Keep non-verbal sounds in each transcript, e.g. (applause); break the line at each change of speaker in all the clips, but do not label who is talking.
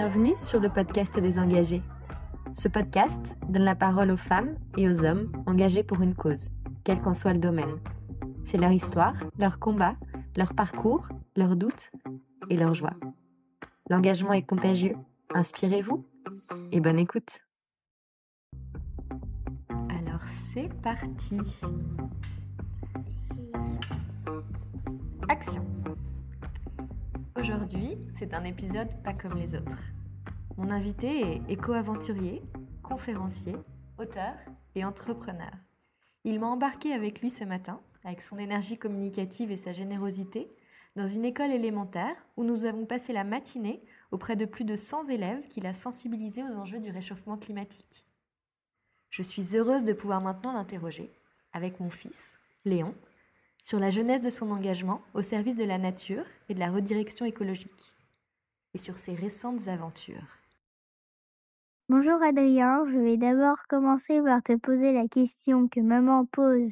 Bienvenue sur le podcast des engagés. Ce podcast donne la parole aux femmes et aux hommes engagés pour une cause, quel qu'en soit le domaine. C'est leur histoire, leur combat, leur parcours, leurs doutes et leurs joies. L'engagement est contagieux. Inspirez-vous et bonne écoute. Alors c'est parti. Action. Aujourd'hui, c'est un épisode pas comme les autres. Mon invité est éco-aventurier, conférencier, auteur et entrepreneur. Il m'a embarqué avec lui ce matin, avec son énergie communicative et sa générosité, dans une école élémentaire où nous avons passé la matinée auprès de plus de 100 élèves qu'il a sensibilisés aux enjeux du réchauffement climatique. Je suis heureuse de pouvoir maintenant l'interroger, avec mon fils, Léon, sur la jeunesse de son engagement au service de la nature et de la redirection écologique, et sur ses récentes aventures.
Bonjour Adrien, je vais d'abord commencer par te poser la question que maman pose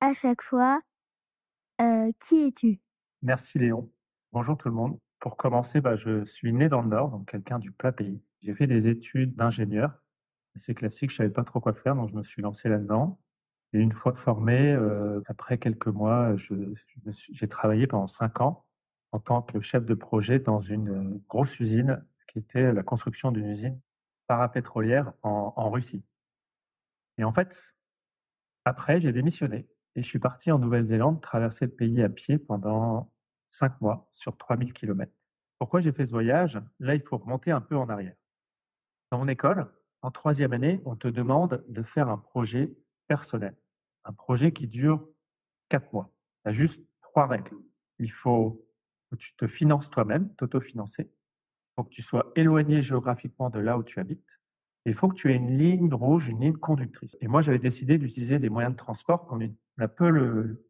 à chaque fois. Euh, qui es-tu?
Merci Léon. Bonjour tout le monde. Pour commencer, bah, je suis né dans le Nord, donc quelqu'un du plat pays. J'ai fait des études d'ingénieur. C'est classique, je savais pas trop quoi faire, donc je me suis lancé là-dedans. Et une fois formé, euh, après quelques mois, j'ai travaillé pendant cinq ans en tant que chef de projet dans une euh, grosse usine qui était la construction d'une usine parapétrolière en, Russie. Et en fait, après, j'ai démissionné et je suis parti en Nouvelle-Zélande traverser le pays à pied pendant cinq mois sur 3000 km. Pourquoi j'ai fait ce voyage? Là, il faut remonter un peu en arrière. Dans mon école, en troisième année, on te demande de faire un projet personnel un projet qui dure quatre mois. Tu as juste trois règles. Il faut que tu te finances toi-même, t'autofinancer. Faut que tu sois éloigné géographiquement de là où tu habites. Il faut que tu aies une ligne rouge, une ligne conductrice. Et moi, j'avais décidé d'utiliser des moyens de transport qu'on a peu le,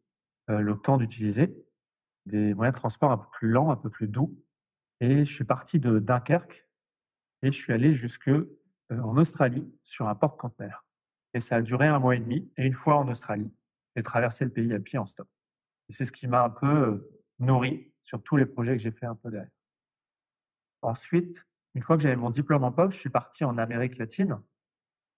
euh, le temps d'utiliser, des moyens de transport un peu plus lents, un peu plus doux. Et je suis parti de Dunkerque et je suis allé jusque euh, en Australie sur un porte-conteneur. Et ça a duré un mois et demi. Et une fois en Australie, j'ai traversé le pays à pied en stop. Et c'est ce qui m'a un peu euh, nourri sur tous les projets que j'ai fait un peu derrière. Ensuite, une fois que j'avais mon diplôme en poche, je suis parti en Amérique latine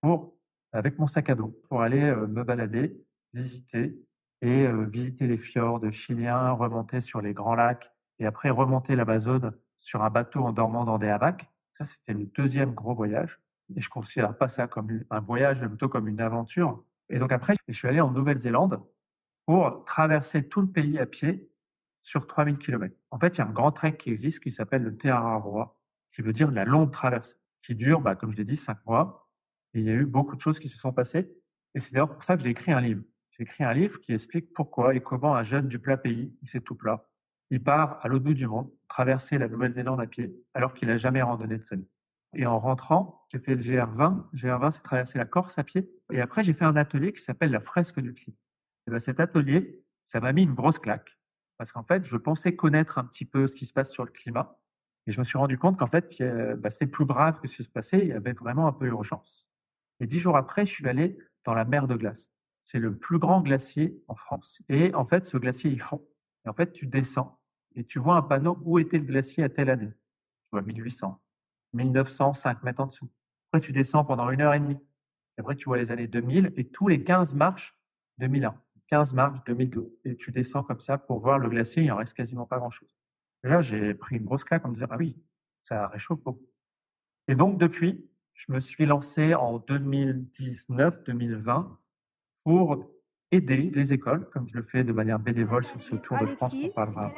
pour, avec mon sac à dos, pour aller euh, me balader, visiter et euh, visiter les fjords chiliens, remonter sur les grands lacs et après remonter l'Amazone sur un bateau en dormant dans des hamacs. Ça, c'était le deuxième gros voyage. Et je considère pas ça comme un voyage, mais plutôt comme une aventure. Et donc après, je suis allé en Nouvelle-Zélande pour traverser tout le pays à pied sur 3000 km. En fait, il y a un grand trek qui existe qui s'appelle le Te Araroa, qui veut dire la longue traversée, qui dure, bah, comme je l'ai dit, cinq mois. Et il y a eu beaucoup de choses qui se sont passées. Et c'est d'ailleurs pour ça que j'ai écrit un livre. J'ai écrit un livre qui explique pourquoi et comment un jeune du plat pays, où c'est tout plat, il part à l'autre bout du monde, traverser la Nouvelle-Zélande à pied, alors qu'il n'a jamais randonné de sa vie. Et en rentrant, j'ai fait le GR20. GR20, c'est traverser la Corse à pied. Et après, j'ai fait un atelier qui s'appelle la fresque du climat. Et ben, cet atelier, ça m'a mis une grosse claque. Parce qu'en fait, je pensais connaître un petit peu ce qui se passe sur le climat. Et je me suis rendu compte qu'en fait, bah, c'était plus grave que ce qui se passait. Il y avait vraiment un peu urgence. Et dix jours après, je suis allé dans la mer de glace. C'est le plus grand glacier en France. Et en fait, ce glacier, il fond. Et en fait, tu descends et tu vois un panneau où était le glacier à telle année? Tu vois 1800, 1905 mètres en dessous. Après, tu descends pendant une heure et demie. Après, tu vois les années 2000 et tous les 15 marches 2001, 15 marches 2002. Et tu descends comme ça pour voir le glacier, il en reste quasiment pas grand-chose. Et là, j'ai pris une grosse claque en me disant, ah oui, ça réchauffe beaucoup. Et donc, depuis, je me suis lancé en 2019-2020 pour aider les écoles, comme je le fais de manière bénévole sur ce Tour de France qu'on parlera.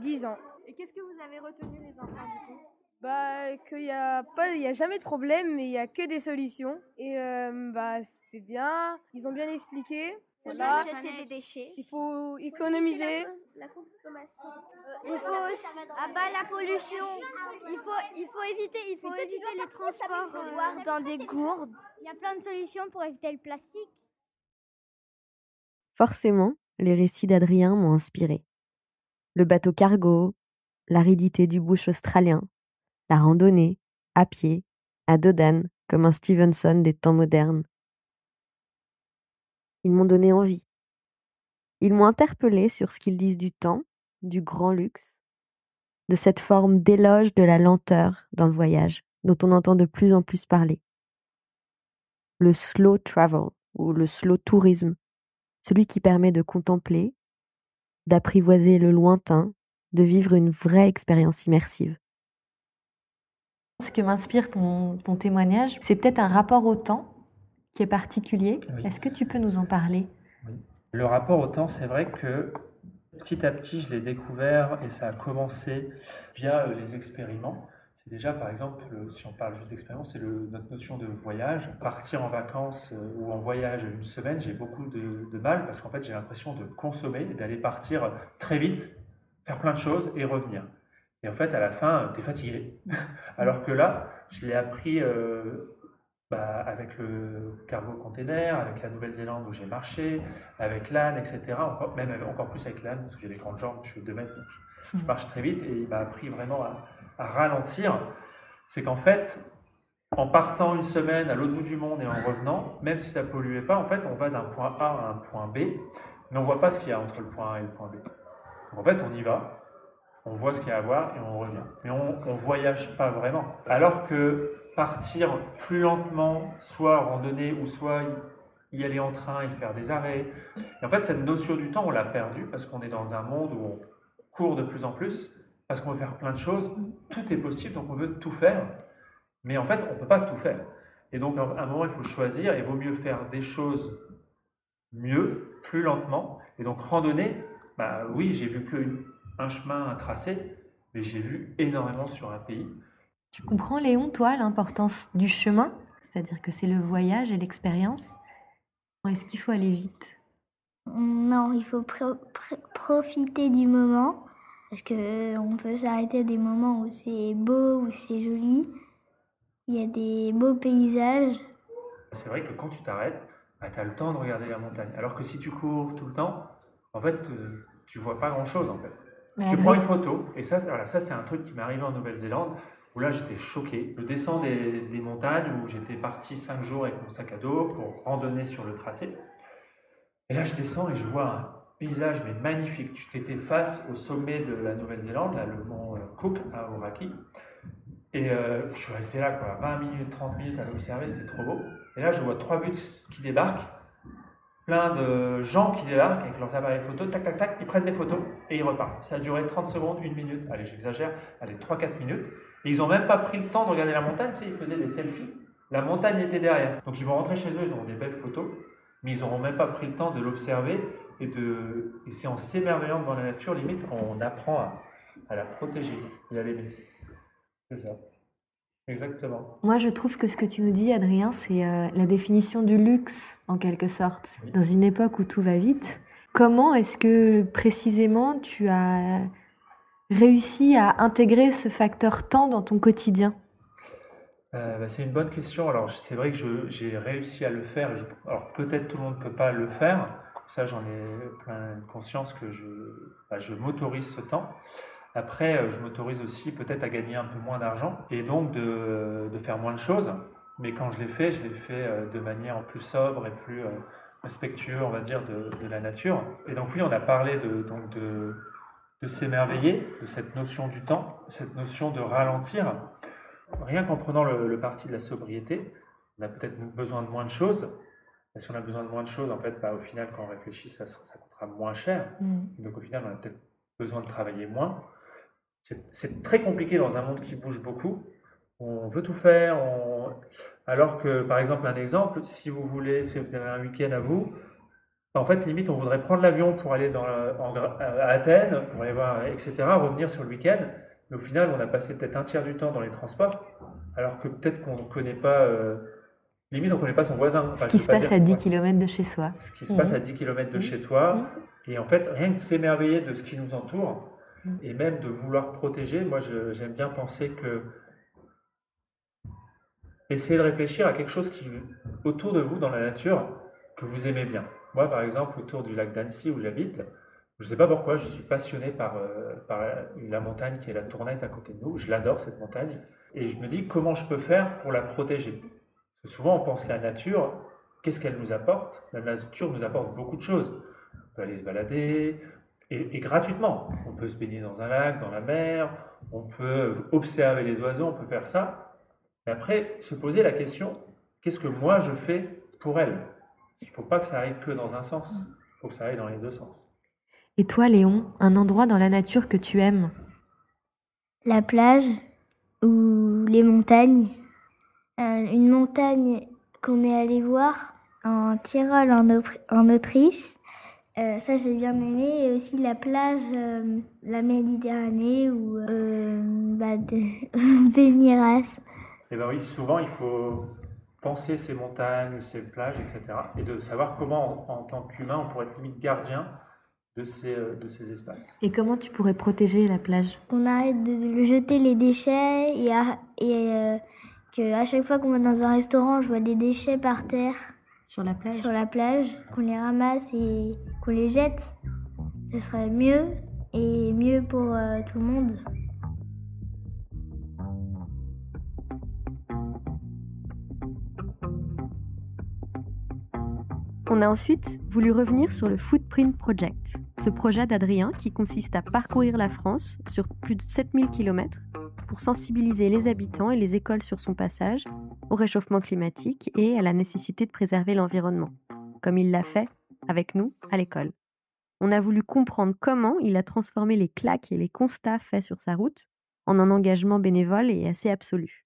10 ans.
Et qu'est-ce que vous avez retenu les enfants du coup?
Bah, qu'il n'y a, pas, il y a jamais de problème, mais il y a que des solutions. Et euh, bah, c'était bien. Ils ont bien expliqué.
Voilà. jeter des déchets.
Il faut économiser.
La, consommation. Euh, il faut abattre la pollution. Il faut, il faut éviter, il faut éviter les transports euh, dans des gourdes.
Il y a plein de solutions pour éviter le plastique.
Forcément, les récits d'Adrien m'ont inspiré. Le bateau cargo, l'aridité du bush australien, la randonnée, à pied, à Dodan, comme un Stevenson des temps modernes. Ils m'ont donné envie. Ils m'ont interpellé sur ce qu'ils disent du temps, du grand luxe,
de cette forme d'éloge de la lenteur dans le voyage, dont on entend de plus en plus parler. Le slow travel ou le slow tourisme, celui qui permet de contempler, d'apprivoiser le lointain, de vivre une vraie expérience immersive.
Ce que m'inspire ton, témoignage, c'est peut-être un rapport au temps qui est particulier. Est-ce que tu peux nous en parler?
Le rapport au temps, c'est vrai que petit à petit, je l'ai découvert et ça a commencé via euh, les expériments. C'est déjà, par exemple, si on parle juste d'expérience, c'est notre notion de voyage. Partir en vacances euh, ou en voyage une semaine, j'ai beaucoup de, de, mal parce qu'en fait, j'ai l'impression de consommer d'aller partir très vite, faire plein de choses et revenir. Et en fait, à la fin, tu es fatigué. (laughs) Alors que là, je l'ai appris euh, bah, avec le cargo container, avec la Nouvelle-Zélande où j'ai marché, avec l'âne, etc. Encore, même encore plus avec l'âne, parce que j'ai des grandes jambes, je suis 2 mètres, donc je, marche très vite. Et il m'a appris vraiment à, ralentir. C'est qu'en fait, en partant une semaine à l'autre bout du monde et en revenant, même si ça ne polluait pas, en fait, on va d'un point A à un point B, mais on ne voit pas ce qu'il y a entre le point A et le point B. Donc, en fait, on y va, on voit ce qu'il y a à voir et on revient. Mais on ne voyage pas vraiment. Alors que partir plus lentement, soit randonner ou soit y aller en train et faire des arrêts. Et en fait, cette notion du temps, on l'a perdue parce qu'on est dans un monde où on court de plus en plus, parce qu'on veut faire plein de choses. Tout est possible, donc on veut tout faire. Mais en fait, on ne peut pas tout faire. Et donc, à un moment, il faut choisir. Il vaut mieux faire des choses mieux, plus lentement. Et donc, randonner, bah oui, j'ai vu que un chemin, un tracé, mais j'ai vu énormément sur un pays.
Tu comprends, Léon, toi, l'importance du chemin? C'est-à-dire que c'est le voyage et l'expérience? Est-ce qu'il faut aller vite?
Non, il faut profiter du moment. Parce qu'on peut s'arrêter à des moments où c'est beau, où c'est joli. Il y a des beaux paysages.
C'est vrai que quand tu t'arrêtes, bah, tu as le temps de regarder la montagne. Alors que si tu cours tout le temps, en fait, euh, tu vois pas grand-chose en fait tu prends une photo, et ça, voilà, ça c'est un truc qui m'est arrivé en Nouvelle-Zélande, où là j'étais choqué. Je descends des, des montagnes où j'étais parti cinq jours avec mon sac à dos pour randonner sur le tracé. Et là je descends et je vois un paysage mais magnifique. Tu étais face au sommet de la Nouvelle-Zélande, le mont euh, Cook à Oraki. Et euh, je suis resté là, quoi, 20 minutes, 30 minutes à l'observer, c'était trop beau. Et là, je vois trois buts qui débarquent plein de gens qui débarquent avec leurs appareils photo, tac, tac, tac, ils prennent des photos et ils repartent. Ça a duré 30 secondes, une minute, allez, j'exagère, allez, 3-4 minutes. Et ils n'ont même pas pris le temps de regarder la montagne, tu ils faisaient des selfies. La montagne était derrière. Donc ils vont rentrer chez eux, ils auront des belles photos, mais ils n'auront même pas pris le temps de l'observer et de. Et c'est en s'émerveillant devant la nature, limite, qu'on apprend à, à la protéger et à l'aimer. C'est ça. Exactement.
Moi, je trouve que ce que tu nous dis, Adrien, c'est euh, la définition du luxe, en quelque sorte. Dans une époque où tout va vite, comment est-ce que précisément tu as réussi à intégrer ce facteur temps dans ton quotidien?
Euh, bah, C'est une bonne question. Alors, c'est vrai que j'ai réussi à le faire. alors, peut-être tout le monde ne peut pas le faire. Ça, j'en ai plein conscience que je, bah, je m'autorise ce temps. Après, euh, je m'autorise aussi peut-être à gagner un peu moins d'argent et donc de, faire moins de choses. Mais quand je l'ai fait, je l'ai fait euh, de manière plus sobre et plus euh, respectueux, on va dire, de, la nature. Et donc oui, on a parlé de, donc de, s'émerveiller, de cette notion du temps, cette notion de ralentir. Rien qu'en prenant le, parti de la sobriété, on a peut-être besoin de moins de choses. Et si on a besoin de moins de choses, en fait, bah, au final, quand on réfléchit, ça, ça coûtera moins cher. Mmh. Donc au final, on a peut-être besoin de travailler moins c'est très compliqué dans un monde qui bouge beaucoup. On veut tout faire, alors que, par exemple, un exemple, si vous voulez, si vous avez un week-end à vous, en fait, limite, on voudrait prendre l'avion pour aller dans, à Athènes, pour aller voir, etc., revenir sur le week-end. Mais au final, on a passé peut-être un tiers du temps dans les transports, alors que peut-être qu'on ne connaît pas, euh, limite, on ne connaît pas son voisin.
ce qui se passe à 10 km de chez soi.
Ce qui se passe à 10 km de chez toi. Et en fait, rien que s'émerveiller de ce qui nous entoure, et même de vouloir protéger, moi j'aime bien penser que essayez de réfléchir à quelque chose qui autour de vous dans la nature que vous aimez bien. Moi par exemple autour du lac d'Annecy où j'habite, je ne sais pas pourquoi, je suis passionné par, euh, la montagne qui est la Tournette à côté de nous. Je l'adore cette montagne et je me dis comment je peux faire pour la protéger? Parce que souvent on pense la nature, qu'est-ce qu'elle nous apporte? La nature nous apporte beaucoup de choses. On peut aller se balader, et, et, gratuitement. On peut se baigner dans un lac, dans la mer, on peut observer les oiseaux, on peut faire ça. Mais après, se poser la question, qu'est-ce que moi je fais pour elle? Il ne faut pas que ça aille que dans un sens, il faut que ça aille dans les deux sens.
Et toi, Léon, un endroit dans la nature que tu aimes?
La plage ou les montagnes? une montagne qu'on est allé voir en Tyrol, en, en Autriche. Euh, ça, j'ai bien aimé. Et aussi la plage, euh, la Méditerranée ou euh, bah, de (laughs) Béniras.
Eh bien oui, souvent, il faut penser ces montagnes, ces plages, etc. Et de savoir comment, en, en tant qu'humain, on pourrait être limite gardien de ces, de ces espaces.
Et comment tu pourrais protéger la plage?
On arrête de, jeter les déchets et, à, et que à chaque fois qu'on va dans un restaurant, je vois des déchets par terre.
Sur la plage
Sur la plage, qu'on les ramasse et les jette. Ce serait mieux et mieux pour euh, tout le monde.
On a ensuite voulu revenir sur le Footprint Project, ce projet d'Adrien qui consiste à parcourir la France sur plus de 7000 km pour sensibiliser les habitants et les écoles sur son passage au réchauffement climatique et à la nécessité de préserver l'environnement, comme il l'a fait avec nous à l'école. On a voulu comprendre comment il a transformé les claques et les constats faits sur sa route en un engagement bénévole et assez absolu.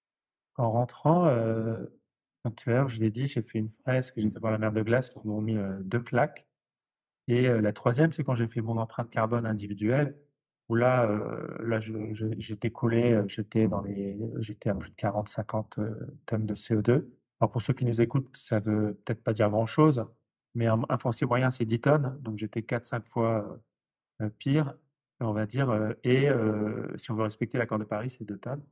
En rentrant, euh, je l'ai dit, j'ai fait une fresque, j'étais voir la mer de glace, qui m'ont mis euh, deux claques. Et euh, la troisième, c'est quand j'ai fait mon empreinte carbone individuelle, où là, euh, là j'étais collé, j'étais à plus de 40-50 tonnes de CO2. Alors pour ceux qui nous écoutent, ça veut peut-être pas dire grand-chose, mais un, foncier moyen, c'est 10 tonnes, donc j'étais 4-5 fois pire, on va dire. et si on veut respecter l'accord de Paris, c'est 2 tonnes.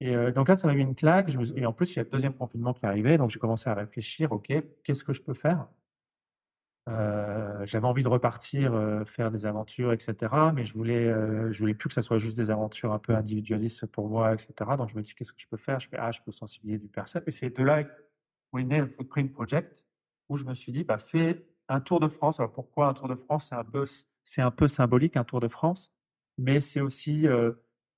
Et euh, donc là, ça m'a mis une claque. Et en plus, il y a le deuxième confinement qui arrivait. Donc j'ai commencé à réfléchir, OK, qu'est-ce que je peux faire? Euh, J'avais envie de repartir, euh, faire des aventures, etc. Mais je voulais, euh, je voulais plus que ça soit juste des aventures un peu individualistes pour moi, etc. Donc je me dis, qu'est-ce que je peux faire? Je fais, ah, je peux sensibiliser du personne. Et c'est de là où est né le Footprint Project, où je me suis dit, bah, fais un Tour de France. Alors pourquoi un Tour de France? C'est un peu, c'est un peu symbolique, un Tour de France. Mais c'est aussi,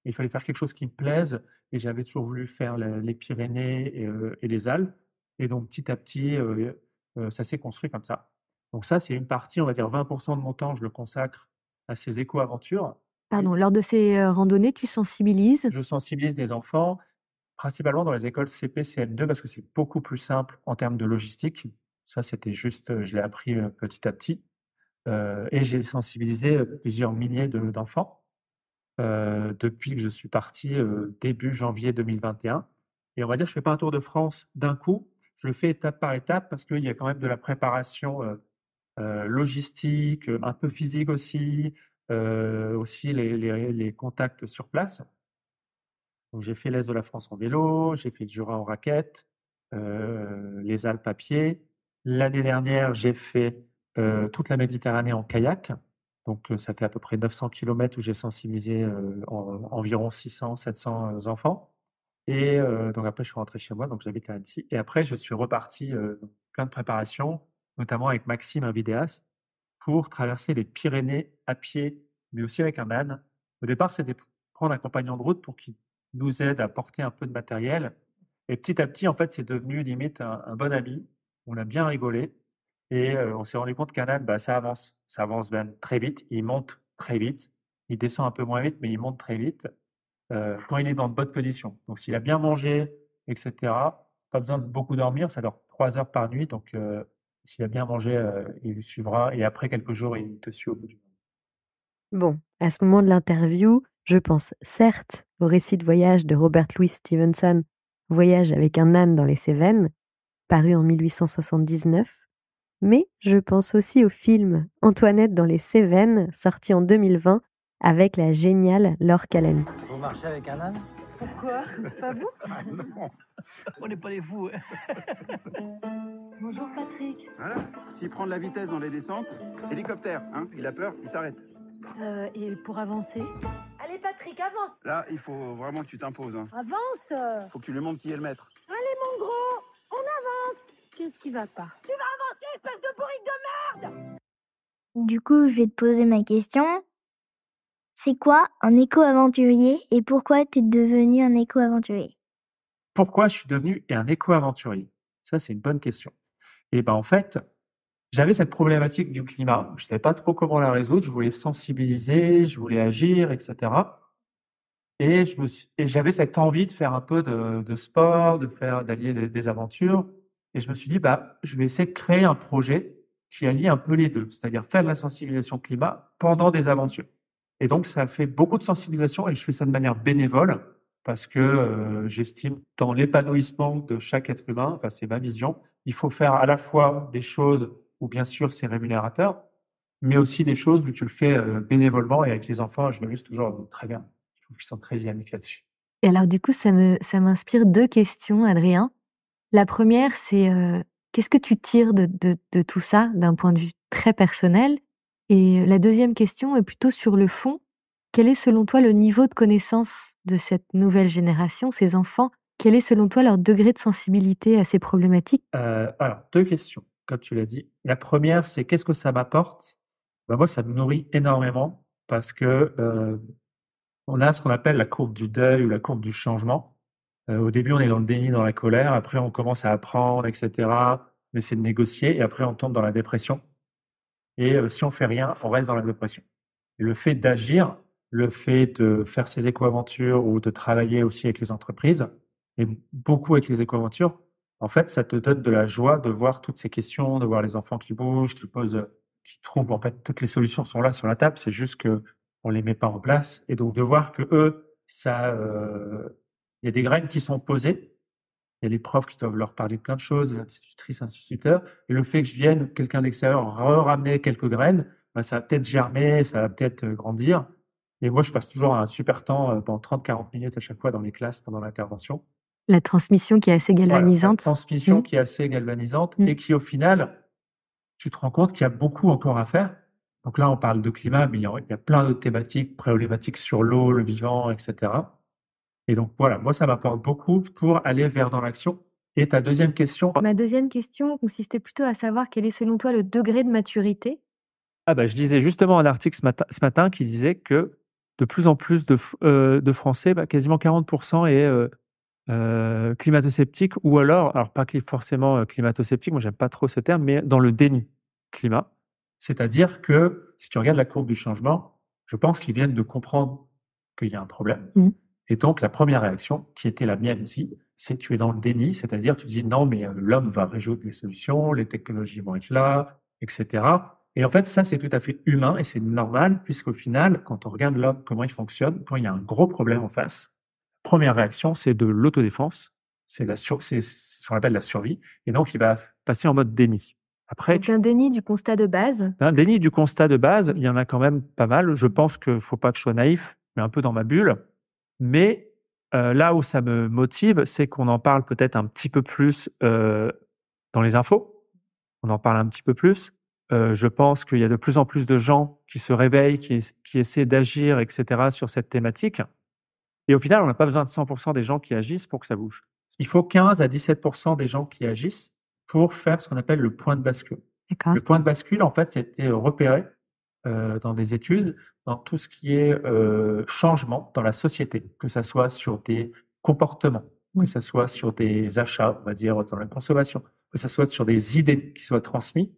il fallait faire quelque chose qui me plaise et j'avais toujours voulu faire les Pyrénées euh, et, les Alpes. Et donc, petit à petit, euh, euh, ça s'est construit comme ça. Donc ça, c'est une partie, on va dire 20% de mon temps, je le consacre à ces éco-aventures.
Pardon, lors de ces randonnées, tu sensibilises?
Je sensibilise des enfants, principalement dans les écoles CP, CM2, parce que c'est beaucoup plus simple en termes de logistique. Ça, c'était juste, je l'ai appris petit à petit. et j'ai sensibilisé plusieurs milliers d'enfants. Euh, depuis que je suis parti début janvier 2021. Et on va dire, je fais pas un tour de France d'un coup, je le fais étape par étape parce qu'il y a quand même de la préparation logistique, un peu physique aussi, aussi les, contacts sur place. Donc j'ai fait l'Est de la France en vélo, j'ai fait le Jura en raquette, les Alpes à pied. L'année dernière, j'ai fait toute la Méditerranée en kayak. Donc, ça fait à peu près 900 km où j'ai sensibilisé environ 600, 700 enfants. Et donc après, je suis rentré chez moi, donc j'habite à Annecy. Et après, je suis reparti plein de préparations, notamment avec Maxime, un vidéaste, pour traverser les Pyrénées à pied, mais aussi avec un âne. Au départ, c'était prendre un compagnon de route pour qu'il nous aide à porter un peu de matériel. Et petit à petit, en fait, c'est devenu limite un, un bon ami. On a bien rigolé. Et on s'est rendu compte qu'un âne, bah, ça avance. Ça avance même très vite. Il monte très vite. Il descend un peu moins vite, mais il monte très vite quand il est dans de bonnes conditions. Donc, s'il a bien mangé, etc., pas besoin de beaucoup dormir. Ça dort trois heures par nuit. Donc, s'il a bien mangé, il suivra. Et après quelques jours, il te suit au bout du
monde. Bon, à ce moment de l'interview, je pense certes au récit de voyage de Robert Louis Stevenson, Voyage avec un âne dans les Cévennes, paru en 1879, mais je pense aussi au film Antoinette dans les Cévennes, sorti en 2020 avec la géniale Laure Calamy.
Vous marchez avec un âne?
Pourquoi? Pas vous? (laughs)
Ah Non, on n'est pas les fous. Hein. (laughs)
Bonjour Patrick.
Voilà, s'il prend de la vitesse dans les descentes, hélicoptère, hein, il a peur, il s'arrête.
Euh, et pour avancer?
Allez Patrick, avance
Là, il faut vraiment que tu t'imposes. Hein.
Avance
Faut que tu lui montres qui est le maître.
Allez mon gros, on avance
Qu'est-ce qui va pas?
Tu vas avancer, espèce de bourrique de merde
Du coup, je vais te poser ma question. C'est quoi un éco-aventurier et pourquoi tu es devenu un éco-aventurier?
Pourquoi je suis devenu un éco-aventurier? Ça, c'est une bonne question. Et ben en fait, j'avais cette problématique du climat. Je savais pas trop comment la résoudre. Je voulais sensibiliser, je voulais agir, etc. Et me j'avais cette envie de faire un peu de, sport, de faire d'allier des, aventures. Et je me suis dit, bah, je vais essayer de créer un projet qui allie un peu les deux, c'est-à-dire faire de la sensibilisation climat pendant des aventures. Et donc, ça fait beaucoup de sensibilisation et je fais ça de manière bénévole parce que euh, j'estime dans l'épanouissement de chaque être humain, enfin c'est ma vision, il faut faire à la fois des choses où bien sûr c'est rémunérateur, mais aussi des choses où tu le fais euh, bénévolement et avec les enfants, je m'amuse toujours très bien. Qu'ils sont très dynamiques là-dessus.
Et alors du coup, ça me ça m'inspire deux questions, Adrien. La première, c'est euh, qu'est-ce que tu tires de, de, de tout ça d'un point de vue très personnel? Et la deuxième question est plutôt sur le fond. Quel est selon toi le niveau de connaissance de cette nouvelle génération, ces enfants? Quel est selon toi leur degré de sensibilité à ces problématiques?
Euh, alors, deux questions, comme tu l'as dit. La première, c'est qu'est-ce que ça m'apporte? Ben Moi, ça me nourrit énormément parce que euh, on a ce qu'on appelle la courbe du deuil ou la courbe du changement. Euh, au début, on est dans le déni, dans la colère. Après, on commence à apprendre, etc. On essaie de négocier. Et après, on tombe dans la dépression. Et euh, si on fait rien, on reste dans la dépression. Et le fait d'agir, le fait de faire ses éco-aventures ou de travailler aussi avec les entreprises, et beaucoup avec les éco-aventures, en fait, ça te donne de la joie de voir toutes ces questions, de voir les enfants qui bougent, qui posent, qui trouvent. En fait, toutes les solutions sont là sur la table. C'est juste que on les met pas en place. Et donc de voir que eux, ça, euh, il y a des graines qui sont posées. Il y a les profs qui doivent leur parler de plein de choses, les institutrices, instituteurs. Et le fait que je vienne, quelqu'un d'extérieur, ramener quelques graines, ben, ça va peut-être germer, ça va peut-être euh, grandir. Et moi, je passe toujours un super temps euh, pendant 30-40 minutes à chaque fois dans les classes pendant l'intervention.
La transmission qui est assez
Voilà,
galvanisante.
la transmission
Mm.
qui est assez galvanisante
Mm.
et qui, au final, tu te rends compte qu'il y a beaucoup encore à faire. Donc là, on parle de climat, mais il y a, il y a plein d'autres thématiques, problématiques sur l'eau, le vivant, etc. Et donc voilà, moi, ça m'apporte beaucoup pour aller vers dans l'action. Et ta deuxième question,
Ma deuxième question consistait plutôt à savoir quel est selon toi le degré de maturité?
Ah bah, je lisais justement un article ce matin, ce matin qui disait que de plus en plus de, euh, de Français, bah, quasiment 40% est euh, euh, climato-sceptique ou alors, alors pas forcément euh, climato-sceptique, moi j'aime pas trop ce terme, mais dans le déni climat. C'est-à-dire que si tu regardes la courbe du changement, je pense qu'ils viennent de comprendre qu'il y a un problème.
Mm.
Et donc la première réaction, qui était la mienne aussi, c'est tu es dans le déni, c'est-à-dire tu dis non, mais euh, l'homme va résoudre les solutions, les technologies vont être là, etc. Et en fait, ça, c'est tout à fait humain et c'est normal, puisqu'au final, quand on regarde l'homme, comment il fonctionne, quand il y a un gros problème en face, première réaction, c'est de l'autodéfense, c'est la sur, c'est ce qu'on appelle la survie, et donc il va passer en mode déni. Après,
Donc
tu
un déni du constat de base.
un déni du constat de base, il y en a quand même pas mal. Je pense que faut pas que je sois naïf, mais un peu dans ma bulle. Mais euh, là où ça me motive, c'est qu'on en parle peut-être un petit peu plus euh, dans les infos. On en parle un petit peu plus. Euh, je pense qu'il y a de plus en plus de gens qui se réveillent, qui, qui essaient d'agir, etc. sur cette thématique. Et au final, on n'a pas besoin de 100% des gens qui agissent pour que ça bouge. Il faut 15 à 17% des gens qui agissent pour faire ce qu'on appelle le point de bascule. Le point de bascule, en fait, c'était repéré euh, dans des études dans tout ce qui est euh, changement dans la société, que ça soit sur des comportements, que ça soit sur des achats, on va dire dans la consommation, que ça soit sur des idées qui soient transmises.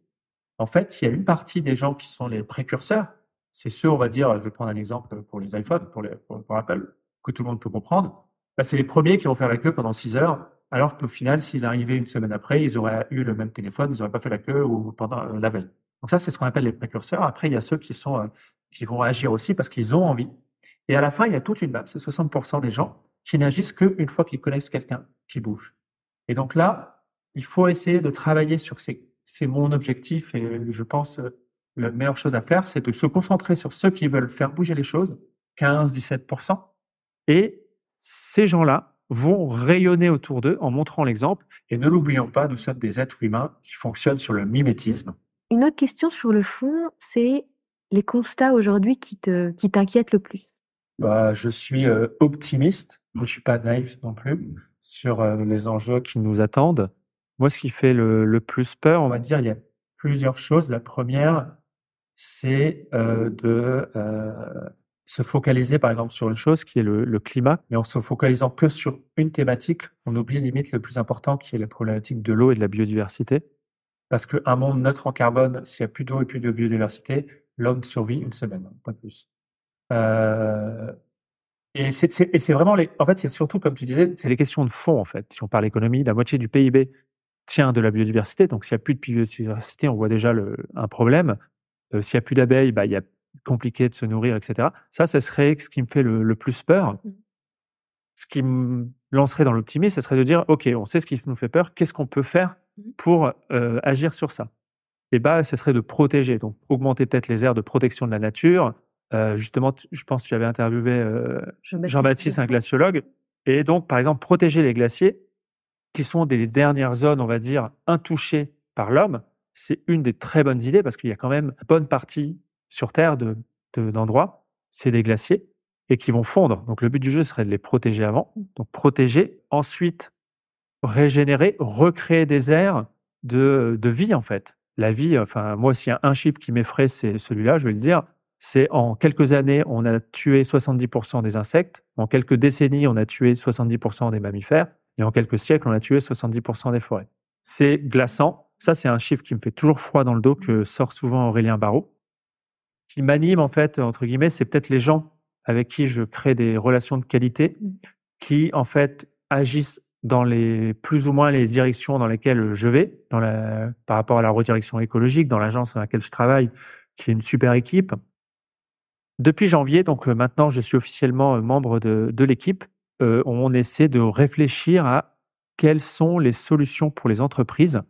En fait, il y a une partie des gens qui sont les précurseurs. C'est ceux, on va dire, je vais prendre un exemple pour les iPhones, pour, les, pour, pour Apple, que tout le monde peut comprendre. Bah, c'est les premiers qui vont faire la queue pendant 6 heures, alors qu'au final, s'ils arrivaient une semaine après, ils auraient eu le même téléphone, ils n'auraient pas fait la queue ou pendant euh, la veille. Donc ça, c'est ce qu'on appelle les précurseurs. Après, il y a ceux qui sont euh, qui vont agir aussi parce qu'ils ont envie. Et à la fin, il y a toute une base. C'est 60% des gens qui n'agissent qu'une fois qu'ils connaissent quelqu'un qui bouge. Et donc là, il faut essayer de travailler sur ces, c'est mon objectif et je pense euh, la meilleure chose à faire, c'est de se concentrer sur ceux qui veulent faire bouger les choses, 15-17%. Et ces gens-là vont rayonner autour d'eux en montrant l'exemple. Et ne l'oublions pas, nous sommes des êtres humains qui fonctionnent sur le mimétisme.
Une autre question sur le fond, c'est les constats aujourd'hui qui te qui t'inquiètent le plus.
Bah, je suis euh, optimiste, je suis pas naïf non plus sur euh, les enjeux qui nous attendent. Moi, ce qui fait le, le plus peur, on va dire, il y a plusieurs choses. La première, c'est euh, de se focaliser par exemple sur une chose qui est le, climat, mais en se focalisant que sur une thématique, on oublie limite le plus important qui est la problématique de l'eau et de la biodiversité. Parce qu'un monde neutre en carbone, s'il y a plus d'eau et plus de biodiversité, l'homme survit une semaine, pas plus. Euh, et c'est vraiment les, en fait, c'est surtout, comme tu disais, c'est les questions de fond, en fait. Si on parle économie, la moitié du PIB tient de la biodiversité. Donc, s'il n'y a plus de biodiversité, on voit déjà un problème. Euh, s'il n'y a plus d'abeilles, bah, il y a compliqué de se nourrir, etc. Ça, ça serait ce qui me fait le, le plus peur. Mmh. Ce qui me lancerait dans l'optimisme, ce serait de dire, OK, on sait ce qui nous fait peur, qu'est-ce qu'on peut faire mmh. pour euh, agir sur ça? Et bah, ce serait de protéger, donc augmenter peut-être les aires de protection de la nature. Euh, justement, je pense que tu avais interviewé euh, Jean-Baptiste, un glaciologue. Et donc, par exemple, protéger les glaciers, qui sont des dernières zones, on va dire, intouchées par l'homme, c'est une des très bonnes idées parce qu'il y a quand même une bonne partie sur Terre de, d'endroits, c'est des glaciers et qui vont fondre. Donc le but du jeu serait de les protéger avant, donc protéger, ensuite régénérer, recréer des aires de, vie en fait. La vie, enfin moi s'il y a un chiffre qui m'effraie, c'est celui-là, je vais le dire, c'est en quelques années, on a tué 70% des insectes, en quelques décennies, on a tué 70% des mammifères, et en quelques siècles, on a tué 70% des forêts. C'est glaçant. Ça, c'est un chiffre qui me fait toujours froid dans le dos que sort souvent Aurélien Barraud qui m'anime en fait entre guillemets, c'est peut-être les gens avec qui je crée des relations de qualité, mmh. qui en fait agissent dans les plus ou moins les directions dans lesquelles je vais, dans la, par rapport à la redirection écologique, dans l'agence dans laquelle je travaille, qui est une super équipe. Depuis janvier, donc euh, maintenant je suis officiellement euh, membre de, de l'équipe, euh, on essaie de réfléchir à quelles sont les solutions pour les entreprises.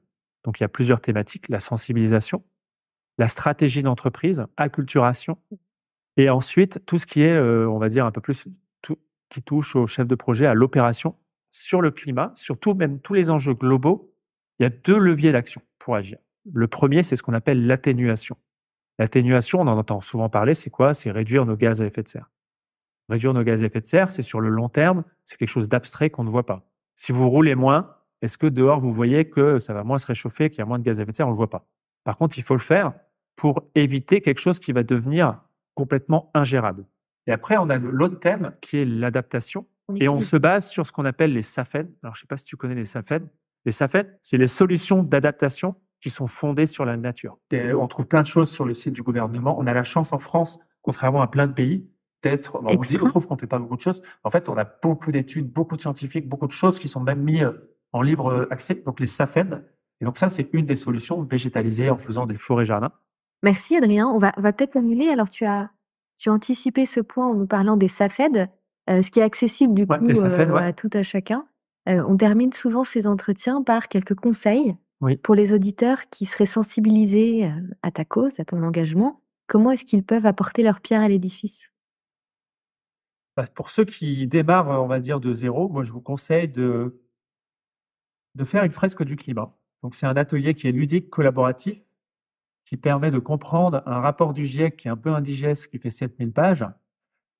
Donc il y a plusieurs thématiques, la sensibilisation, la stratégie d'entreprise, acculturation, et ensuite tout ce qui est, euh, on va dire, un peu plus qui touche au chef de projet, à l'opération, sur le climat, sur même tous les enjeux globaux. Il y a deux leviers d'action pour agir. Le premier, c'est ce qu'on appelle l'atténuation. L'atténuation, on en entend souvent parler, c'est quoi? C'est réduire nos gaz à effet de serre. Réduire nos gaz à effet de serre, c'est sur le long terme, c'est quelque chose d'abstrait qu'on ne voit pas. Si vous roulez moins, est-ce que dehors vous voyez que ça va moins se réchauffer, qu'il y a moins de gaz à effet de serre? On ne le voit pas. Par contre, il faut le faire pour éviter quelque chose qui va devenir complètement ingérable. Et après, on a l'autre thème qui est l'adaptation. Et on se base sur ce qu'on appelle les SAFED. Alors, je sais pas si tu connais les SAFED. Les SAFED, c'est les solutions d'adaptation qui sont fondées sur la nature. on trouve plein de choses sur le site du gouvernement. On a la chance en France, contrairement à plein de pays, d'être, on, dit, on trouve qu'on fait pas beaucoup de choses. En fait, on a beaucoup d'études, beaucoup de scientifiques, beaucoup de choses qui sont même mises en libre accès. Donc, les SAFED. Et donc, ça, c'est une des solutions végétalisées en faisant des forêts jardins.
Merci Adrien. On va, va peut-être annuler. Alors tu as, tu as anticipé ce point en nous parlant des SAFED, euh, ce qui est accessible du coup euh, à tout à chacun. Euh, on termine souvent ces entretiens par quelques conseils pour les auditeurs qui seraient sensibilisés à ta cause, à ton engagement. Comment est-ce qu'ils peuvent apporter leur pierre à l'édifice?
Bah, Pour ceux qui démarrent, on va dire, de zéro, moi je vous conseille de, de faire une fresque du climat. Donc c'est un atelier qui est ludique, collaboratif, qui permet de comprendre un rapport du GIEC qui est un peu indigeste, qui fait 7000 pages.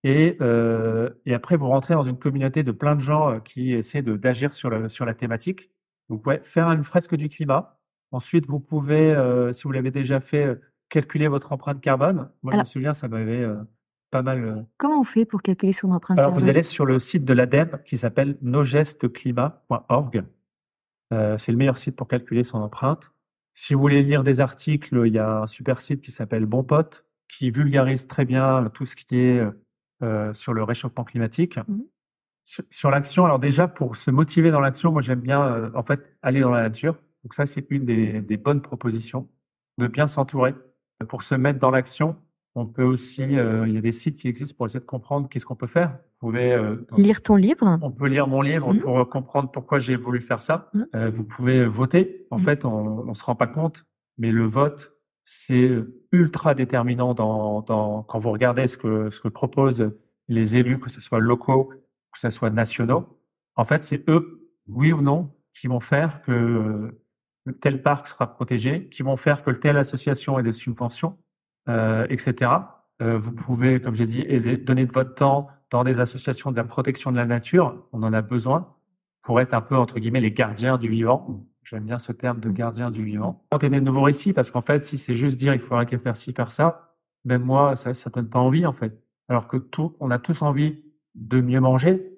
Et, euh, et après, vous rentrez dans une communauté de plein de gens euh, qui essaient d'agir sur, le, sur la thématique. Donc, ouais, faire une fresque du climat. Ensuite, vous pouvez, euh, si vous l'avez déjà fait, euh, calculer votre empreinte carbone. Moi, je me souviens, ça m'avait euh, pas mal.
Comment on fait pour calculer son empreinte
Alors,
carbone?
vous allez sur le site de l'ADEME qui s'appelle nosgestesclimat.org. C'est le meilleur site pour calculer son empreinte. Si vous voulez lire des articles, il y a un super site qui s'appelle Bon Pote, qui vulgarise très bien tout ce qui est euh, sur le réchauffement climatique. Mmh. Sur, l'action, alors déjà pour se motiver dans l'action, moi j'aime bien euh, en fait aller dans la nature. Donc ça c'est une des, des, bonnes propositions de bien s'entourer pour se mettre dans l'action. On peut aussi, euh, il y a des sites qui existent pour essayer de comprendre qu'est-ce qu'on peut faire. Pouvez
euh, lire ton livre.
On peut lire mon livre mmh. pour comprendre pourquoi j'ai voulu faire ça. Mmh. Euh, vous pouvez voter. En mmh. fait, on, on se rend pas compte, mais le vote c'est ultra déterminant dans, dans, quand vous regardez ce que ce que proposent les élus, que ce soit locaux, que ce soit nationaux. En fait, c'est eux, oui ou non, qui vont faire que tel parc sera protégé, qui vont faire que telle association ait des subventions, euh, etc. Euh, vous pouvez, comme j'ai dit, aider, donner de votre temps dans des associations de la protection de la nature. On en a besoin pour être un peu, entre guillemets, les gardiens du vivant. J'aime bien ce terme de gardien du vivant. Quand t'es des nouveaux récits, parce qu'en fait, si c'est juste dire il faudrait qu'elle faire ci, faire ça, même moi, ça, ça donne pas envie, en fait. Alors que tout, on a tous envie de mieux manger,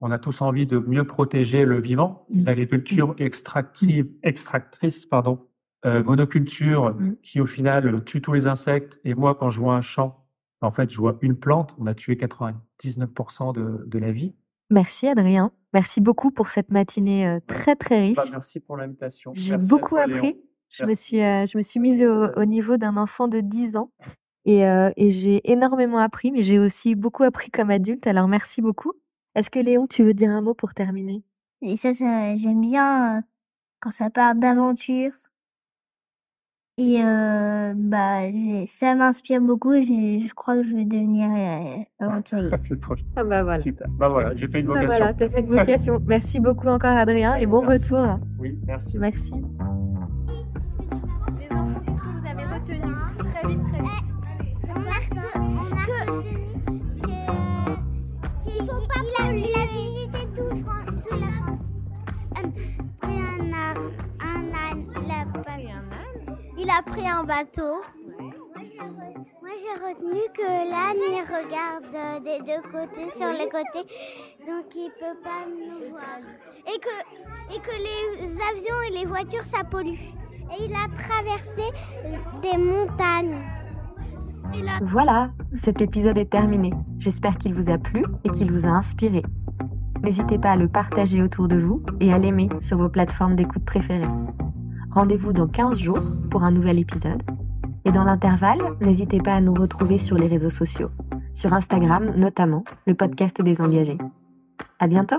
on a tous envie de mieux protéger le vivant.
Mmh.
L'agriculture extractive, extractrice, pardon, euh, monoculture,
Mmh.
qui au final tue tous les insectes. Et moi, quand je vois un champ, en fait, je vois une plante, on a tué 99% de, de la vie.
Merci Adrien. Merci beaucoup pour cette matinée euh, très très riche.
Bah, merci pour l'invitation.
J'ai beaucoup
toi, Léon.
appris. Je me suis, euh, je me suis mise au, au niveau d'un enfant de 10 ans et, euh, et j'ai énormément appris, mais j'ai aussi beaucoup appris comme adulte. Alors merci beaucoup. Est-ce que Léon, tu veux dire un mot pour terminer?
Et ça, ça j'aime bien quand ça part d'aventure. Et euh, bah, j'ai- ça m'inspire beaucoup. j'ai- Je crois que je vais devenir euh, aventurier.
C'est trop
Ah bah voilà.
super. Bah voilà, j'ai fait une
Bah
vocation.
voilà, t'as fait une vocation. Merci beaucoup encore Adrien et bon
Merci.
retour.
Oui, merci.
Merci.
Les enfants, qu'est-ce que vous avez retenu Très vite, très vite.
qu'il faut pas il a, pris un bateau. Moi j'ai retenu que l'âne il regarde euh, des deux côtés sur les côtés, donc il peut pas nous voir. Et que, et que les avions et les voitures ça pollue. Et il a traversé des montagnes. A
Voilà, cet épisode est terminé. J'espère qu'il vous a plu et qu'il vous a inspiré. N'hésitez pas à le partager autour de vous et à l'aimer sur vos plateformes d'écoute préférées. Rendez-vous dans 15 jours pour un nouvel épisode. Et dans l'intervalle, n'hésitez pas à nous retrouver sur les réseaux sociaux, sur Instagram notamment, le podcast des engagés. À bientôt!